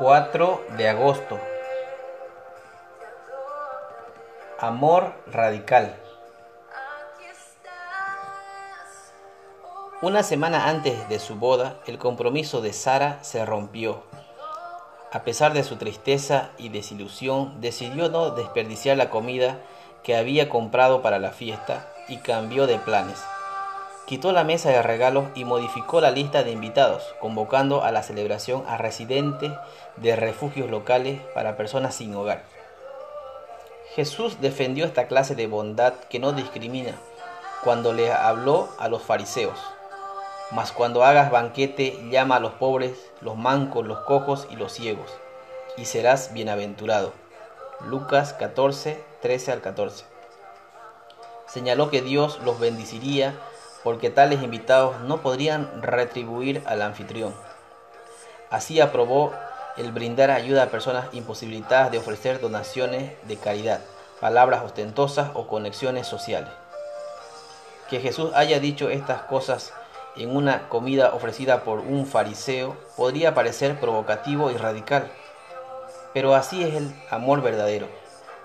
4 de agosto. Amor radical. Una semana antes de su boda, el compromiso de Sara se rompió. A pesar de su tristeza y desilusión, decidió no desperdiciar la comida que había comprado para la fiesta y cambió de planes. Quitó la mesa de regalos y modificó la lista de invitados, convocando a la celebración a residentes de refugios locales para personas sin hogar. Jesús defendió esta clase de bondad que no discrimina cuando le habló a los fariseos. Mas cuando hagas banquete, llama a los pobres, los mancos, los cojos y los ciegos, y serás bienaventurado. Lucas 14, 13 al 14. Señaló que Dios los bendeciría porque tales invitados no podrían retribuir al anfitrión. Así aprobó el brindar ayuda a personas imposibilitadas de ofrecer donaciones de caridad, palabras ostentosas o conexiones sociales. Que Jesús haya dicho estas cosas en una comida ofrecida por un fariseo podría parecer provocativo y radical, pero así es el amor verdadero,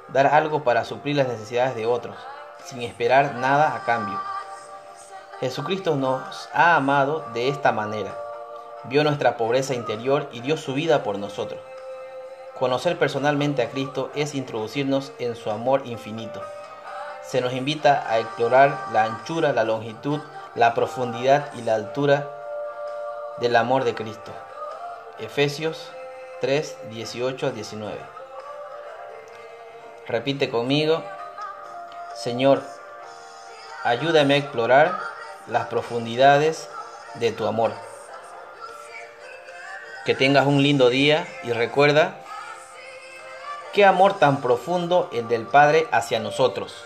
dar algo para suplir las necesidades de otros, sin esperar nada a cambio. Jesucristo nos ha amado de esta manera. Vio nuestra pobreza interior y dio su vida por nosotros. Conocer personalmente a Cristo es introducirnos en su amor infinito. Se nos invita a explorar la anchura, la longitud, la profundidad y la altura del amor de Cristo. Efesios 3, 18 19. Repite conmigo, Señor, ayúdame a explorar las profundidades de tu amor. Que tengas un lindo día y recuerda qué amor tan profundo el del Padre hacia nosotros.